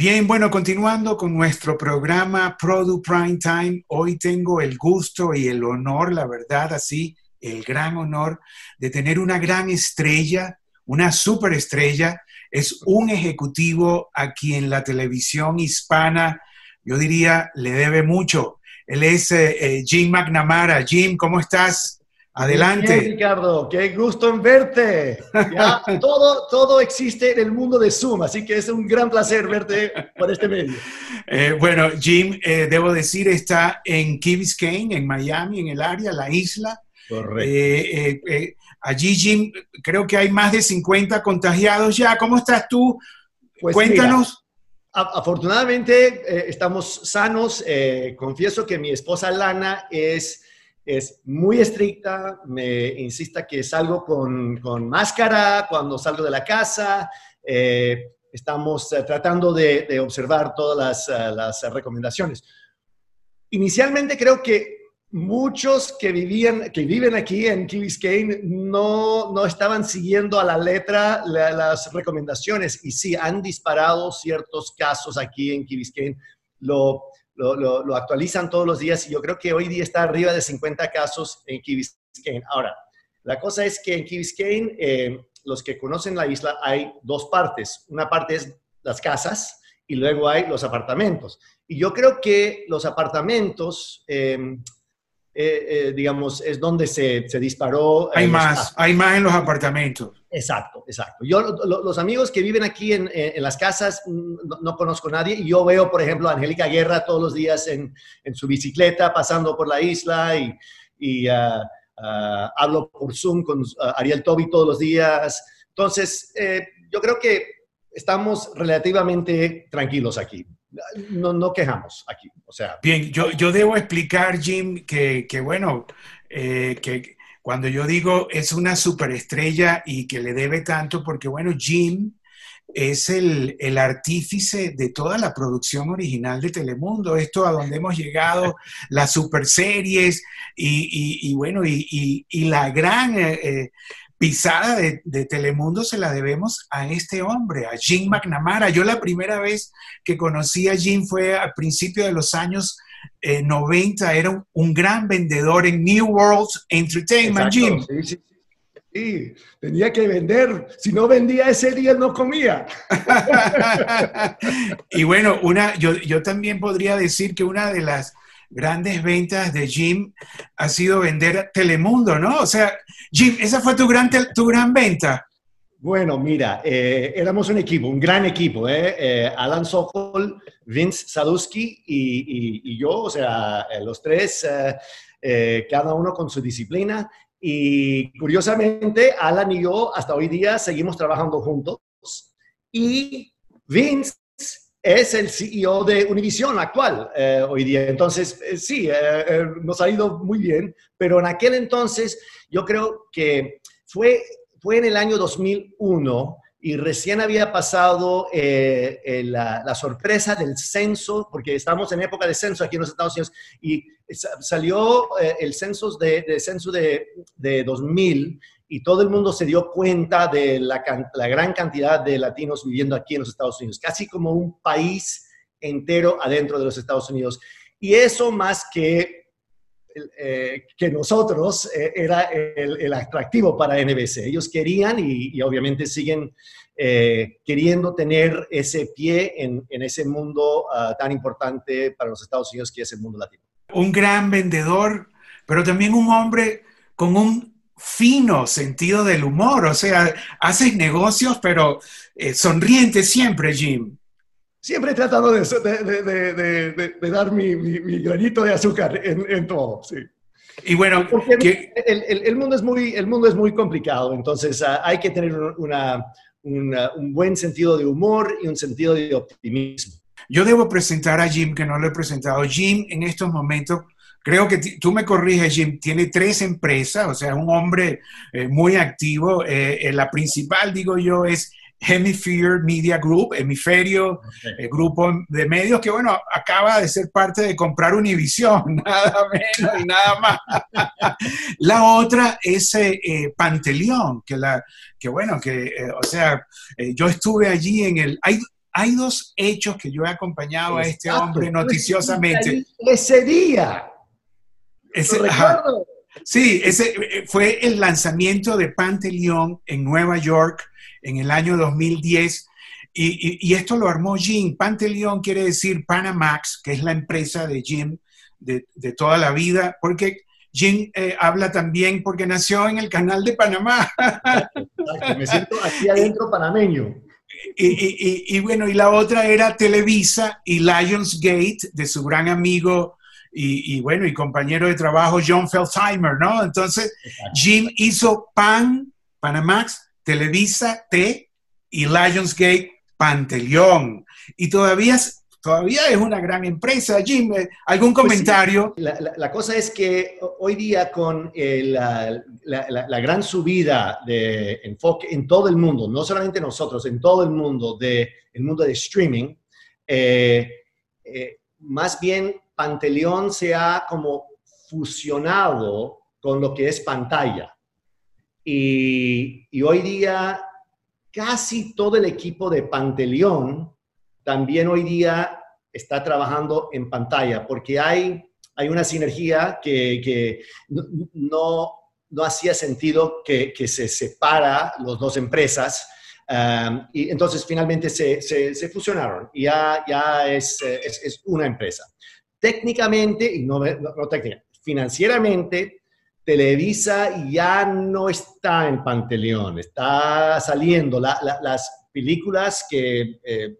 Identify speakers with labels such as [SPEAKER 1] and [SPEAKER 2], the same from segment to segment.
[SPEAKER 1] Bien, bueno, continuando con nuestro programa Product Prime Time, hoy tengo el gusto y el honor, la verdad, así, el gran honor de tener una gran estrella, una superestrella. Es un ejecutivo a quien la televisión hispana, yo diría, le debe mucho. Él es eh, eh, Jim McNamara. Jim, ¿cómo estás? Adelante.
[SPEAKER 2] Bien, Ricardo, qué gusto en verte. todo, todo existe en el mundo de Zoom, así que es un gran placer verte por este medio.
[SPEAKER 1] Eh, bueno, Jim, eh, debo decir, está en Key Biscayne, en Miami, en el área, la isla.
[SPEAKER 2] Correcto.
[SPEAKER 1] Eh, allí, Jim, creo que hay más de 50 contagiados ya. ¿Cómo estás tú?
[SPEAKER 2] Pues
[SPEAKER 1] Cuéntanos.
[SPEAKER 2] afortunadamente estamos sanos. confieso que mi esposa Lana es es muy estricta, me insista que salgo con, con máscara cuando salgo de la casa. Eh, estamos eh, tratando de, observar todas las, uh, las, recomendaciones. Inicialmente creo que muchos que, vivían, que viven aquí en Key Biscayne no, no estaban siguiendo a la letra la, las recomendaciones y sí, han disparado ciertos casos aquí en Key Biscayne. Lo, lo, actualizan todos los días y yo creo que hoy día está arriba de 50 casos en Key. Ahora, la cosa es que en Key eh, los que conocen la isla, hay dos partes. Una parte es las casas y luego hay los apartamentos. Y yo creo que los apartamentos... Eh, eh, eh, digamos, es donde se, se disparó.
[SPEAKER 1] Hay más, hay más en los apartamentos.
[SPEAKER 2] Exacto, exacto. Yo, lo, los amigos que viven aquí en, en las casas, mm, no, no, conozco a nadie. Y yo veo, por ejemplo, a Angélica Guerra todos los días en, en su bicicleta, pasando por la isla y, y uh, uh, hablo por Zoom con uh, Ariel Toby todos los días. Entonces, eh, yo creo que estamos relativamente tranquilos aquí no, no quejamos aquí. O sea.
[SPEAKER 1] Bien, yo, yo debo explicar, Jim, que, que bueno, eh, que cuando yo digo es una superestrella y que le debe tanto, porque bueno, Jim es el, el, artífice de toda la producción original de Telemundo, esto a donde hemos llegado, las superseries y, y, y bueno, y, y, la gran eh, eh, pisada de, de, Telemundo se la debemos a este hombre, a Jim McNamara. Yo la primera vez que conocí a Jim fue al principio de los años eh, 90, era un, un, gran vendedor en New World Entertainment, Exacto,
[SPEAKER 2] Jim. Sí, sí, sí, tenía que vender, si no vendía ese día no comía.
[SPEAKER 1] y bueno, una, yo, yo también podría decir que una de las grandes ventas de Jim ha sido vender Telemundo, ¿no? O sea, Jim, esa fue tu gran, tu gran venta.
[SPEAKER 2] Bueno, mira, eh, éramos un equipo, un gran equipo, ¿eh? eh Alan Sokol, Vince Sadusky y, y, y, yo, o sea, eh, los tres, eh, cada uno con su disciplina. Y curiosamente, Alan y yo hasta hoy día seguimos trabajando juntos. Y Vince es el CEO de Univision actual eh, hoy día. Entonces, eh, sí, eh, nos ha ido muy bien, pero en aquel entonces yo creo que fue, fue en el año 2001 y recién había pasado la, la, sorpresa del censo, porque estamos en época de censo aquí en los Estados Unidos, y salió el censo de, de, censo de, de 2000 y todo el mundo se dio cuenta de la, la, gran cantidad de latinos viviendo aquí en los Estados Unidos, casi como un país entero adentro de los Estados Unidos. Y eso más que, eh, que nosotros eh, era el, el, atractivo para NBC. Ellos querían y, y obviamente siguen eh, queriendo tener ese pie en, en ese mundo uh, tan importante para los Estados Unidos que es el mundo latino.
[SPEAKER 1] Un gran vendedor, pero también un hombre con un fino sentido del humor, o sea, haces negocios, pero eh, sonriente siempre, Jim.
[SPEAKER 2] Siempre he tratado de, de, de, de dar mi, mi, mi, granito de azúcar en, en todo, sí.
[SPEAKER 1] Y bueno,
[SPEAKER 2] que... el, el, el, mundo es muy, el mundo es muy complicado, entonces uh, hay que tener una, una, un buen sentido de humor y un sentido de optimismo.
[SPEAKER 1] Yo debo presentar a Jim, que no lo he presentado. Jim en estos momentos Creo que tú me corriges, Jim, tiene tres empresas, o sea, un hombre eh, muy activo. Eh, eh, la principal, digo yo, es Hemisphere Media Group, Hemisferio, okay. eh, grupo de medios que, bueno, acaba de ser parte de comprar Univision, nada menos y nada más. la otra es eh, eh, Panteleón, que, la, que bueno, que, o sea, yo estuve allí en el... Hay, hay dos hechos que yo he acompañado a este hombre noticiosamente.
[SPEAKER 2] Ese día.
[SPEAKER 1] Ese, sí, ese eh, fue el lanzamiento de Panteleón en Nueva York en el año 2010. Y, esto lo armó Jim. Panteleón quiere decir Panamax, que es la empresa de Jim de, toda la vida, porque Jim eh, habla también porque nació en el canal de Panamá.
[SPEAKER 2] me siento aquí adentro panameño.
[SPEAKER 1] Y, y, bueno, y la otra era Televisa y Lionsgate de su gran amigo y, bueno, y compañero de trabajo John Feldheimer, ¿no? Entonces, Jim hizo PAN, Panamax, Televisa, T y Lionsgate, Panteleón. Y todavía todavía es una gran empresa. Jim, eh, ¿algún pues comentario?
[SPEAKER 2] la, cosa es que hoy día con eh, la, gran subida de enfoque en todo el mundo, no solamente nosotros, en todo el mundo, del el mundo de streaming, eh, más bien Panteleón se ha como fusionado con lo que es pantalla. Y, hoy día casi todo el equipo de Panteleón también hoy día está trabajando en pantalla, porque hay, hay una sinergia que, no, no, hacía sentido que, se separa las dos empresas. Um, y entonces finalmente se, se, fusionaron y ya, ya es, es, una empresa. Técnicamente, y no, no, técnicamente, financieramente, Televisa ya no está en Panteleón, está saliendo. las películas que eh,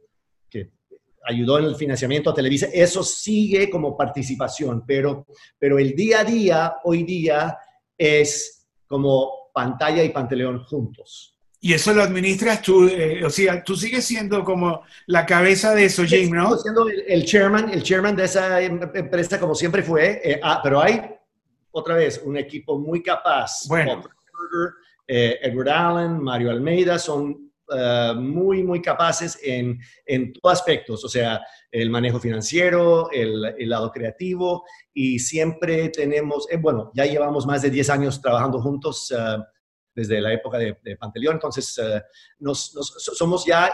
[SPEAKER 2] ayudó en el financiamiento a Televisa, eso sigue como participación, pero, pero el día a día, hoy día, es como pantalla y panteleón juntos.
[SPEAKER 1] Y eso lo administras tú, eh, o sea, tú sigues siendo como la cabeza de eso, Jim, ¿no?
[SPEAKER 2] siendo el, chairman, el chairman de esa em, empresa como siempre fue, eh, ah, pero hay, otra vez, un equipo muy capaz.
[SPEAKER 1] Bueno.
[SPEAKER 2] Eh, Edward Allen, Mario Almeida, son muy, muy capaces en, en todos aspectos, o sea, el manejo financiero, el, el lado creativo, y siempre tenemos, bueno, ya llevamos más de 10 años trabajando juntos desde la época de, de Panteleón, entonces nos, somos ya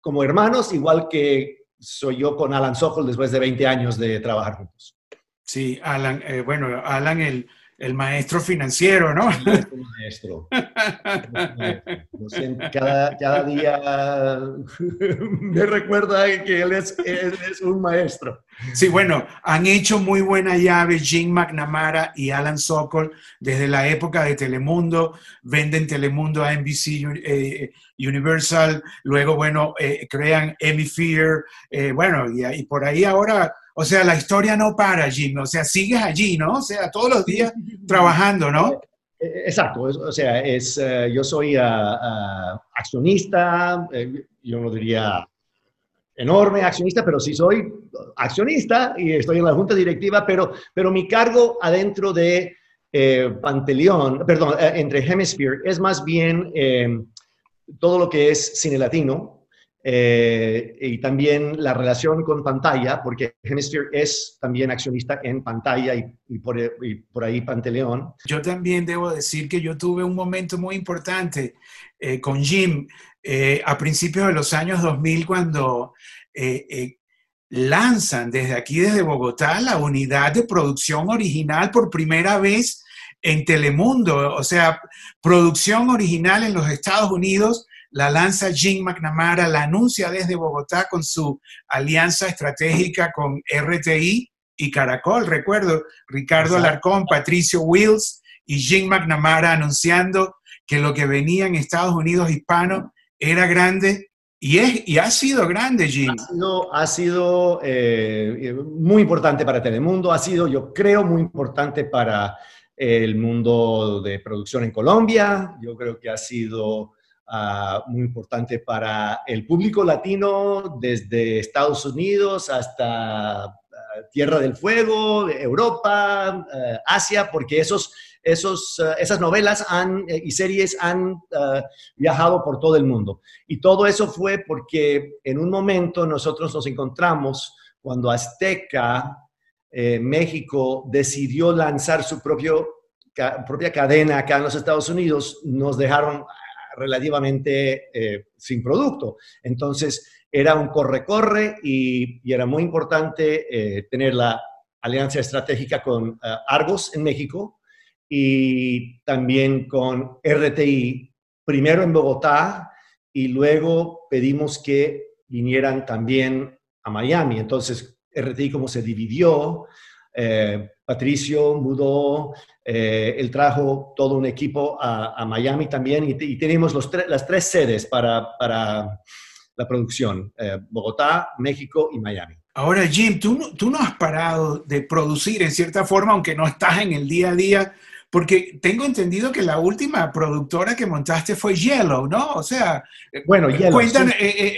[SPEAKER 2] como hermanos, igual que soy yo con Alan Sokol después de 20 años de trabajar juntos.
[SPEAKER 1] Sí, Alan, bueno, Alan, el el maestro financiero, ¿no?
[SPEAKER 2] El maestro. Cada, cada, día me recuerda que él es, es, un maestro.
[SPEAKER 1] Sí, bueno, han hecho muy buena llave Jim McNamara y Alan Sokol desde la época de Telemundo, venden Telemundo a NBC eh, Universal, luego, bueno, eh, crean Fear, eh, bueno, y, y por ahí ahora o sea, la historia no para, Jim, o sea, sigues allí, ¿no? O sea, todos los días trabajando, ¿no?
[SPEAKER 2] Eh, eh, exacto, o sea, es, eh, yo soy ah, ah, accionista, yo no diría enorme accionista, pero sí soy accionista y estoy en la junta directiva, pero, pero mi cargo adentro de Panteleón, perdón, entre Hemisphere es más bien todo lo que es cine latino, eh, y también la relación con pantalla, porque Hemisphere es también accionista en pantalla y, por, por, ahí Panteleón.
[SPEAKER 1] Yo también debo decir que yo tuve un momento muy importante eh, con Jim eh, a principios de los años 2000 cuando lanzan desde aquí, desde Bogotá, la unidad de producción original por primera vez en Telemundo, o sea, producción original en los Estados Unidos la lanza Jim McNamara, la anuncia desde Bogotá con su alianza estratégica con RTI y Caracol. Recuerdo, Ricardo Alarcón, Patricio Wills y Jim McNamara anunciando que lo que venía en Estados Unidos hispano era grande y, es, y ha sido grande, Jim.
[SPEAKER 2] Ha sido, eh, muy importante para Telemundo, ha sido, yo creo, muy importante para el mundo de producción en Colombia, yo creo que ha sido Ah, muy importante para el público latino desde Estados Unidos hasta ah, Tierra del Fuego, Europa, ah, Asia, porque esos, esos, esas novelas han, eh, y series han viajado por todo el mundo. Y todo eso fue porque en un momento nosotros nos encontramos cuando Azteca, eh, México, decidió lanzar su propio, propia cadena acá en los Estados Unidos, nos dejaron relativamente eh, sin producto. Entonces, era un corre-corre y, era muy importante eh, tener la alianza estratégica con eh, Argos en México y también con RTI, primero en Bogotá y luego pedimos que vinieran también a Miami. Entonces, RTI como se dividió, Patricio mudó, eh, él trajo todo un equipo a, Miami también y, tenemos los las tres sedes para, la producción, eh, Bogotá, México y Miami.
[SPEAKER 1] Ahora, Jim, tú, tú no has parado de producir en cierta forma, aunque no estás en el día a día, porque tengo entendido que la última productora que montaste fue Yellow, ¿no? O sea, bueno, Yellow,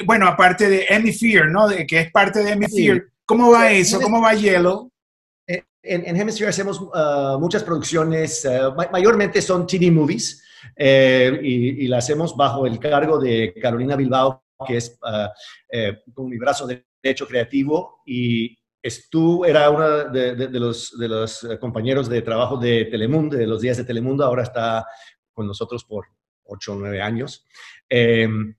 [SPEAKER 1] bueno, aparte de Emmy Fear, ¿no? De, que es parte de Emmy Fear. ¿Cómo va eso? ¿Cómo va Yellow?
[SPEAKER 2] En, Hemisphere hacemos uh, muchas producciones, uh, mayormente son TV movies, eh, y, las hacemos bajo el cargo de Carolina Bilbao, que es uh, eh, con mi brazo derecho creativo, y tú era uno de, los, de los compañeros de trabajo de Telemundo, de los días de Telemundo, ahora está con nosotros por ocho o nueve años. Em,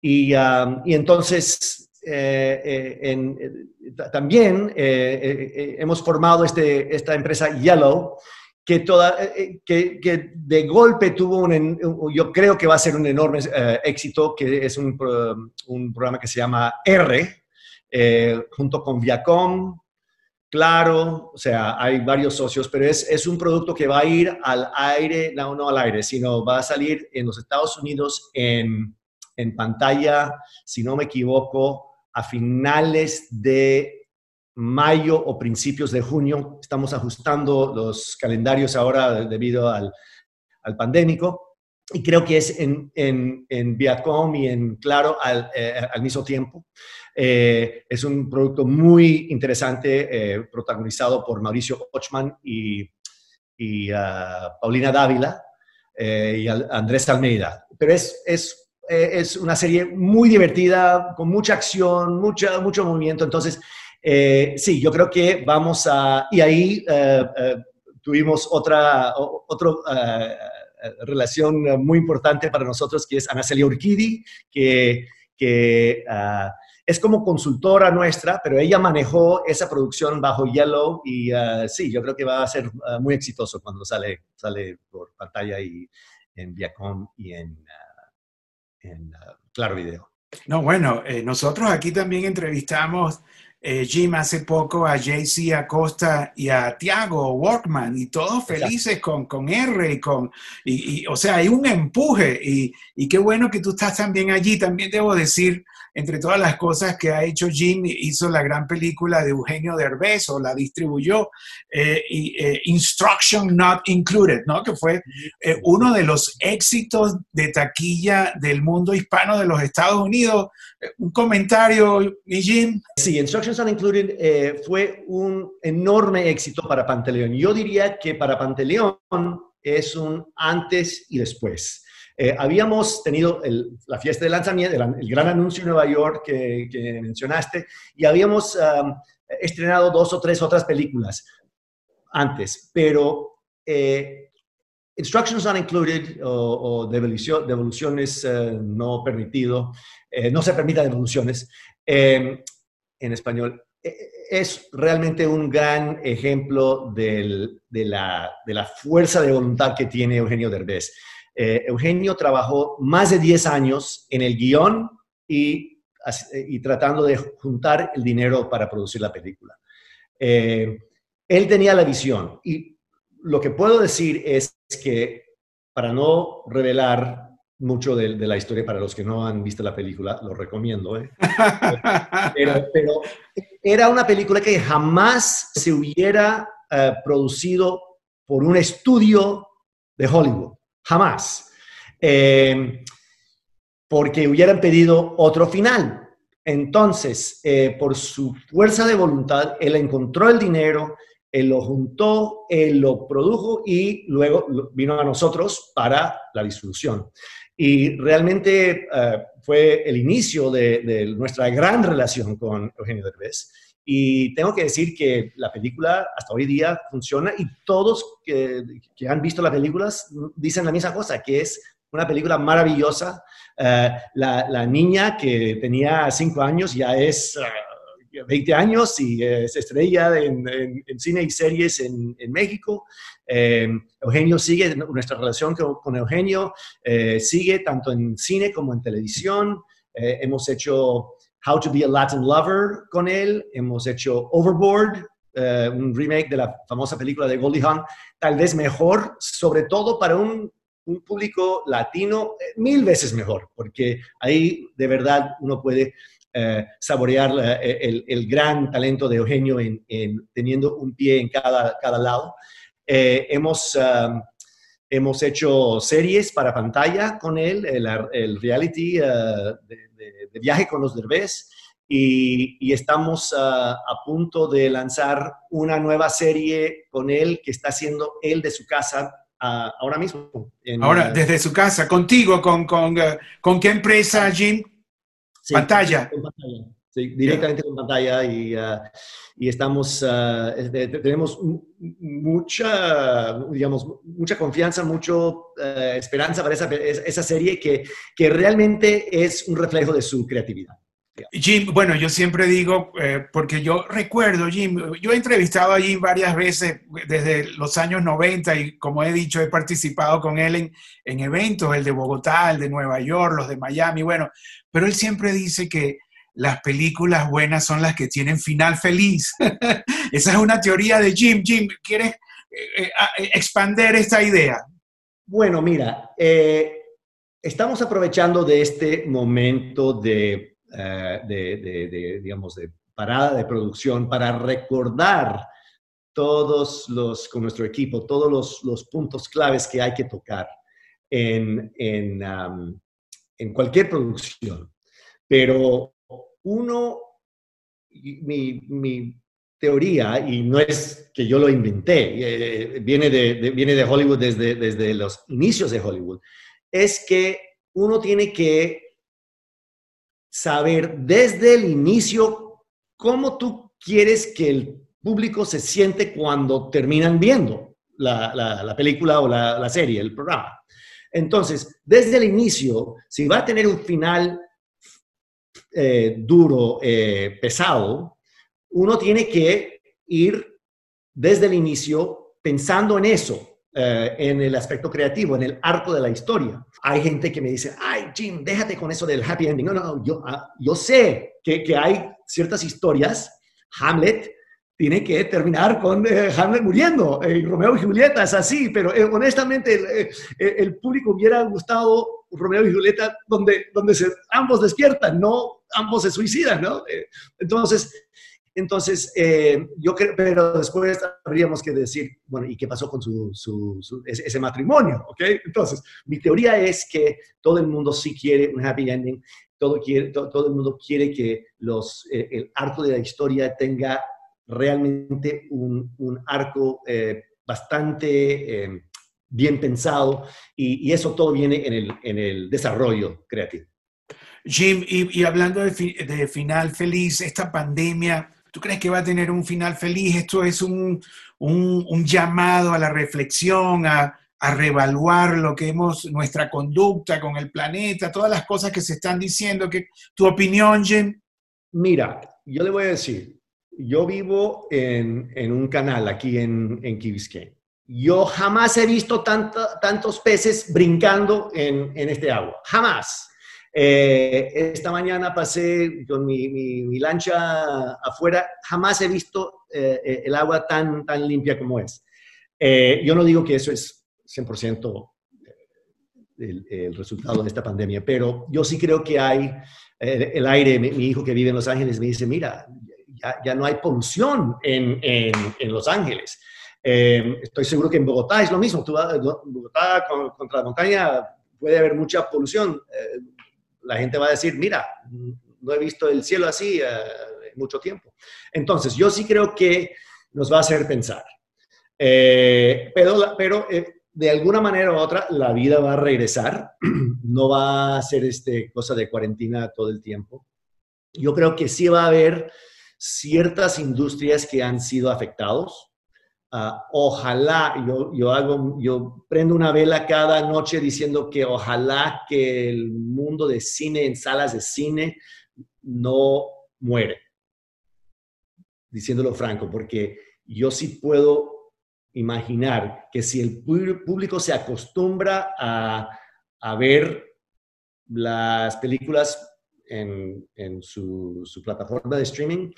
[SPEAKER 2] y, um, y entonces eh, eh, eh, también hemos formado este, esta empresa Yellow, que, toda, que, de golpe tuvo un, yo creo que va a ser un enorme éxito, que es un, un, programa que se llama R, junto con Viacom, Claro, o sea, hay varios socios, pero es, es, un producto que va a ir al aire, no, no al aire, sino va a salir en los Estados Unidos en, en pantalla, si no me equivoco, a finales de mayo o principios de junio. Estamos ajustando los calendarios ahora debido al, al pandémico. Y creo que es en, en, en Viacom y en Claro al, eh, al mismo tiempo. Eh, es un producto muy interesante, eh, protagonizado por Mauricio Ochman y, y ah, Paulina Dávila y Andrés Almeida. Pero es, es eh, es una serie muy divertida, con mucha acción, mucha, mucho movimiento. Entonces, eh, sí, yo creo que vamos a... Y ahí eh, tuvimos otra, relación muy importante para nosotros, que es Ana Celia Urquidi, que, que es como consultora nuestra, pero ella manejó esa producción bajo Yellow y ah, sí, yo creo que va a ser ah, muy exitoso cuando sale, sale por pantalla y en Viacom y en en Claro Video.
[SPEAKER 1] No, bueno, eh, nosotros aquí también entrevistamos eh, Jim hace poco a JC Acosta y a Tiago Workman y todos felices con, con R y con, y, o sea, hay un empuje y, y, qué bueno que tú estás también allí. También debo decir entre todas las cosas que ha hecho Jim, hizo la gran película de Eugenio Derbez o la distribuyó, eh, eh, Instruction Not Included, ¿no? que fue eh, uno de los éxitos de taquilla del mundo hispano de los Estados Unidos. Un comentario, Jim.
[SPEAKER 2] Sí, Instructions Not Included fue un enorme éxito para Panteleón. Yo diría que para Panteleón es un antes y después. Eh, habíamos tenido la fiesta de lanzamiento, el, gran anuncio en Nueva York que, mencionaste, y habíamos estrenado dos o tres otras películas antes, pero eh, Instructions Not Included o, devoluciones eh, no permitido, no se permita devoluciones em, en español, es realmente un gran ejemplo de, la, de, la, fuerza de voluntad que tiene Eugenio Derbez. Eh, Eugenio trabajó más de 10 años en el guion y, y, tratando de juntar el dinero para producir la película. Eh, él tenía la visión y lo que puedo decir es que, para no revelar mucho de, la historia para los que no han visto la película, lo recomiendo. ¿eh? pero, era una película que jamás se hubiera producido por un estudio de Hollywood. Jamás. Eh, porque hubieran pedido otro final. Entonces, eh, por su fuerza de voluntad, él encontró el dinero, él lo juntó, él lo produjo y luego vino a nosotros para la distribución. Y realmente eh, fue el inicio de, de, nuestra gran relación con Eugenio Derbez. Y tengo que decir que la película hasta hoy día funciona y todos que, que han visto las películas dicen la misma cosa, que es una película maravillosa. Eh, la, niña que tenía cinco años ya es 20 ah, años y es estrella en, cine y series en, México. Eugenio sigue, nuestra relación con, Eugenio sigue tanto en cine como en televisión. hemos hecho How to be a Latin Lover con él, hemos hecho Overboard, eh, un remake de la famosa película de Goldie Hawn, tal vez mejor, sobre todo para un, público latino, eh, mil veces mejor, porque ahí de verdad uno puede eh, saborear el, gran talento de Eugenio en, teniendo un pie en cada, cada lado. hemos, um, hemos hecho series para pantalla con él, el, reality de, de, viaje con los derbés y, estamos ah, a punto de lanzar una nueva serie con él que está haciendo él de su casa ah, ahora mismo.
[SPEAKER 1] ahora, desde su casa, contigo, con, con, ah, ¿con qué empresa, Jim? pantalla.
[SPEAKER 2] Sí, directamente con pantalla y, y estamos, tenemos mucha, digamos, mucha confianza, mucha esperanza para esa, esa serie que, que realmente es un reflejo de su creatividad.
[SPEAKER 1] Jim, bueno, yo siempre digo, eh, porque yo recuerdo, Jim, yo he entrevistado a Jim varias veces desde los años 90 y como he dicho, he participado con él en, en eventos, el de Bogotá, el de Nueva York, los de Miami, bueno, pero él siempre dice que las películas buenas son las que tienen final feliz. Esa es una teoría de Jim. Jim, ¿quieres eh, eh, expander esta idea?
[SPEAKER 2] Bueno, mira, estamos aprovechando de este momento de eh, de, digamos, de parada de producción para recordar todos los, con nuestro equipo, todos los, los puntos claves que hay que tocar en, en, en cualquier producción. Pero uno, mi, mi, teoría, y no es que yo lo inventé, eh, viene, de, viene de Hollywood desde, desde los inicios de Hollywood, es que uno tiene que saber desde el inicio cómo tú quieres que el público se siente cuando terminan viendo la, película o la, serie, el programa. Entonces, desde el inicio, si va a tener un final eh, duro, eh, pesado, uno tiene que ir desde el inicio pensando en eso, eh, en el aspecto creativo, en el arco de la historia. Hay gente que me dice, ay, Jim, déjate con eso del happy ending. No, no, yo, ah, yo sé que, que, hay ciertas historias. Hamlet tiene que terminar con eh, Hamlet muriendo. Eh, Romeo y Julieta es así, pero honestamente el, público hubiera gustado Romeo y Julieta donde, donde se, ambos despiertan, no ambos se suicidan, ¿no? entonces, entonces, eh, yo creo, pero después habríamos que decir, bueno, ¿y qué pasó con su, ese, matrimonio? ¿Ok? Entonces, mi teoría es que todo el mundo sí quiere un happy ending, todo, quiere, todo, el mundo quiere que los, eh, el arco de la historia tenga realmente un, un arco eh, bastante bien pensado y, eso todo viene en el, en el desarrollo creativo.
[SPEAKER 1] Jim, y, hablando de, de, final feliz, esta pandemia ¿Tú crees que va a tener un final feliz? Esto es un, llamado a la reflexión, a, a reevaluar lo que hemos, nuestra conducta con el planeta, todas las cosas que se están diciendo. Que, ¿Tu opinión, Jim?
[SPEAKER 2] Mira, yo le voy a decir, yo vivo en, un canal aquí en, en Key Yo jamás he visto tantos peces brincando en, este agua. Jamás. Eh, esta mañana pasé con mi, lancha afuera, jamás he visto eh, eh, el agua tan, limpia como es. yo no digo que eso es 100% el, resultado de esta pandemia, pero yo sí creo que hay el aire, mi, hijo que vive en Los Ángeles me dice, mira, ya, no hay polución en, Los Ángeles. Estoy seguro que en Bogotá es lo mismo. Tú vas, Bogotá contra la montaña puede haber mucha polución la gente va a decir, mira, no he visto el cielo así eh, mucho tiempo. Entonces, yo sí creo que nos va a hacer pensar. Eh, pero pero eh, de alguna manera u otra, la vida va a regresar. no va a ser este, cosa de cuarentena todo el tiempo. Yo creo que sí va a haber ciertas industrias que han sido afectados. Ah, ojalá, yo, hago, yo prendo una vela cada noche diciendo que ojalá que el mundo de cine en salas de cine no muere. Diciéndolo franco, porque yo sí puedo imaginar que si el público se acostumbra a, a ver las películas en, en su, su plataforma de streaming,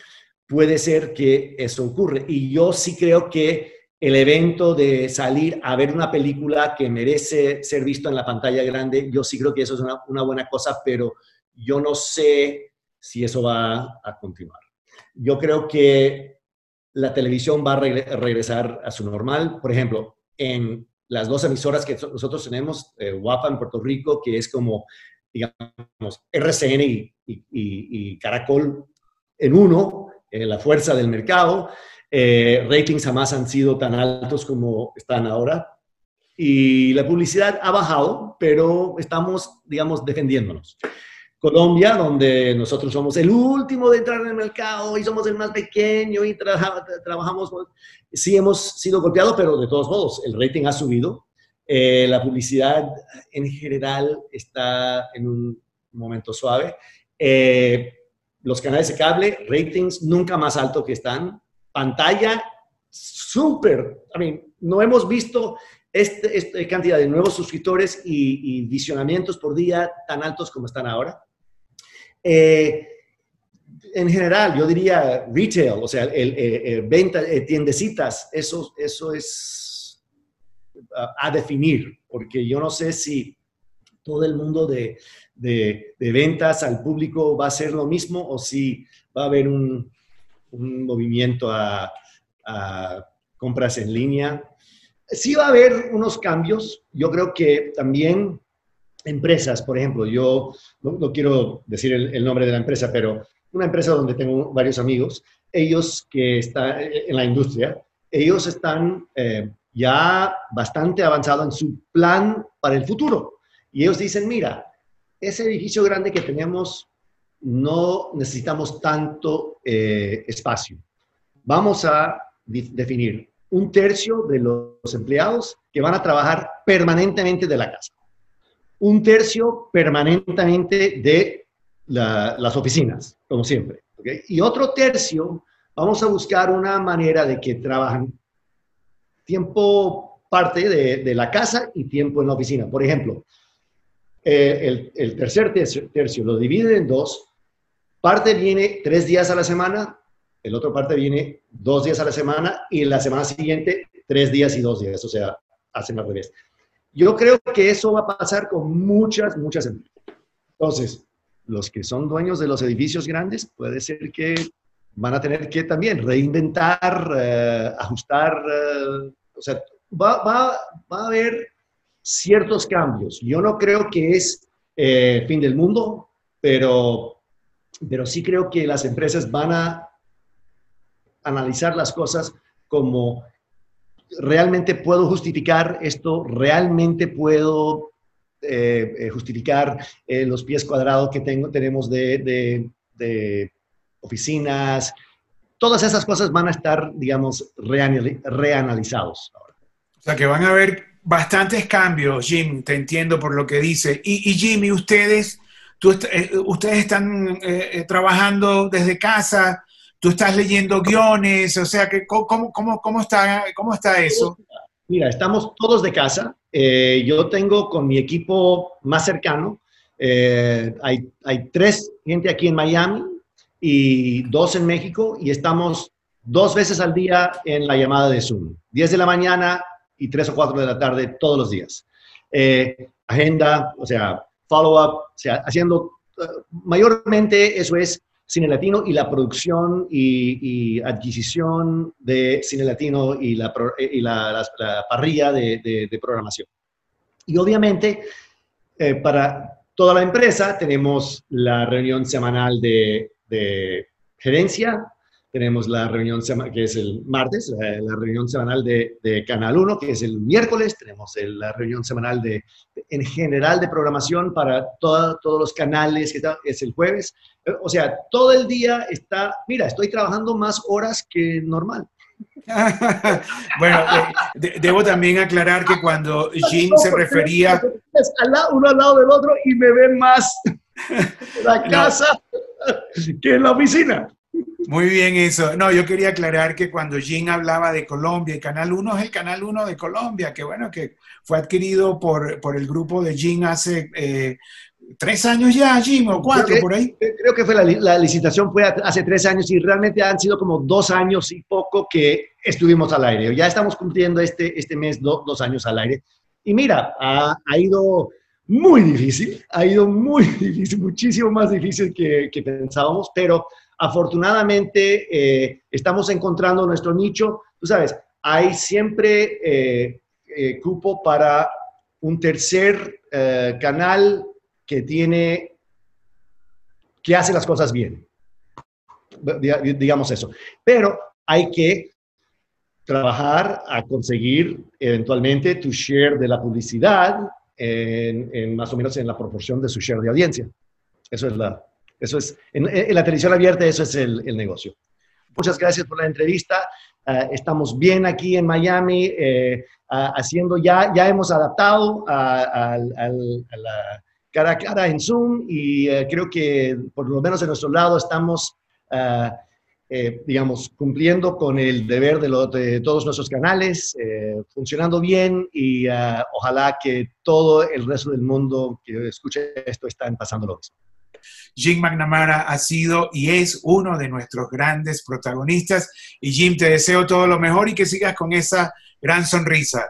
[SPEAKER 2] puede ser que eso ocurre. Y yo sí creo que el evento de salir a ver una película que merece ser visto en la pantalla grande, yo sí creo que eso es una, buena cosa, pero yo no sé si eso va a continuar. Yo creo que la televisión va a regresar a su normal. Por ejemplo, en las dos emisoras que nosotros tenemos, eh, Guapa en Puerto Rico, que es como, digamos, RCN y Caracol en uno, eh, la fuerza del mercado. Eh, ratings jamás han sido tan altos como están ahora. Y la publicidad ha bajado, pero estamos, digamos, defendiéndonos. Colombia, donde nosotros somos el último de entrar en el mercado y somos el más pequeño y trabajamos, sí hemos sido golpeados, pero de todos modos, el rating ha subido. Eh, la publicidad en general está en un momento suave. Eh, los canales de cable, ratings nunca más alto que están, pantalla súper, I mean, no hemos visto esta este cantidad de nuevos suscriptores y, visionamientos por día tan altos como están ahora. Eh, en general, yo diría retail, o sea, el, venta, eh, tiendecitas, eso, eso es a definir, porque yo no sé si todo el mundo de, de, ventas al público va a ser lo mismo o si va a haber un, movimiento a, compras en línea. Sí va a haber unos cambios. Yo creo que también empresas, por ejemplo, yo no, quiero decir el, nombre de la empresa, pero una empresa donde tengo varios amigos, ellos que están en la industria, ellos están eh, ya bastante avanzados en su plan para el futuro. Y ellos dicen, mira, ese edificio grande que tenemos no necesitamos tanto eh, espacio. Vamos a definir un tercio de los empleados que van a trabajar permanentemente de la casa. Un tercio permanentemente de las oficinas, como siempre. Y otro tercio, vamos a buscar una manera de que trabajen tiempo parte de, de la casa y tiempo en la oficina. Por ejemplo, eh, el, tercer tercio, lo divide en dos. Parte viene tres días a la semana, el otro parte viene dos días a la semana y la semana siguiente tres días y dos días, o sea, hacen al revés. Yo creo que eso va a pasar con muchas, muchas empresas. Entonces, los que son dueños de los edificios grandes, puede ser que van a tener que también reinventar, eh, ajustar, eh, o sea, va, va, va a haber ciertos cambios. Yo no creo que es eh, fin del mundo, pero, pero sí creo que las empresas van a analizar las cosas como realmente puedo justificar esto, realmente puedo eh, eh, justificar los pies cuadrados que tengo, tenemos de, de, oficinas. Todas esas cosas van a estar, digamos, reanalizados.
[SPEAKER 1] O sea, que van a ver bastantes cambios, Jim, te entiendo por lo que dice. Y, y Jimmy, ustedes, tú, eh, ustedes están eh, eh, trabajando desde casa, tú estás leyendo guiones, o sea, que, ¿cómo, cómo, cómo, está, cómo está eso?
[SPEAKER 2] Mira, estamos todos de casa. yo tengo con mi equipo más cercano, hay, hay tres gente aquí en Miami y dos en México y estamos dos veces al día en la llamada de Zoom. 10 de la mañana, y 3 o 4 de la tarde todos los días. Eh, agenda, o sea, follow-up, o sea, haciendo, eh, mayormente eso es cine latino y la producción y, adquisición de cine latino y la, eh, y la, parrilla de, programación. Y obviamente, para toda la empresa tenemos la reunión semanal de gerencia, tenemos la reunión que es el martes, la, reunión semanal de, Canal 1, que es el miércoles, tenemos la reunión semanal de, en general de programación para todos los canales, que es el jueves. O sea, todo el día está, mira, estoy trabajando más horas que normal.
[SPEAKER 1] bueno, debo también aclarar que cuando Jim se refería...
[SPEAKER 2] Uno al lado del otro y me ven más la casa que en la oficina.
[SPEAKER 1] Muy bien eso. No, yo quería aclarar que cuando Jim hablaba de Colombia, el Canal 1 es el Canal 1 de Colombia, que bueno, que fue adquirido por, por el grupo de Jim hace eh, tres años ya, Jim, o cuatro, por ahí.
[SPEAKER 2] Creo que fue la, licitación fue hace tres años y realmente han sido como dos años y poco que estuvimos al aire. Ya estamos cumpliendo este, este mes dos años al aire. Y mira, ha, ha, ido muy difícil, ha ido muy difícil, muchísimo más difícil que, que pensábamos, pero afortunadamente eh, estamos encontrando nuestro nicho. Tú sabes, hay siempre eh, eh, cupo para un tercer canal que tiene, que hace las cosas bien. Digamos eso. Pero hay que trabajar a conseguir eventualmente tu share de la publicidad en, más o menos en la proporción de su share de audiencia. Eso es la, eso es, en, la televisión abierta eso es el, negocio. Muchas gracias por la entrevista. Ah, estamos bien aquí en Miami, eh, ah, haciendo ya, ya hemos adaptado a, la cara a cara en Zoom y eh, creo que por lo menos en nuestro lado estamos, ah, eh, digamos, cumpliendo con el deber de, de todos nuestros canales, funcionando bien y ojalá que todo el resto del mundo que escuche esto están pasando lo mismo.
[SPEAKER 1] Jim McNamara ha sido y es uno de nuestros grandes protagonistas. Y Jim, te deseo todo lo mejor y que sigas con esa gran sonrisa.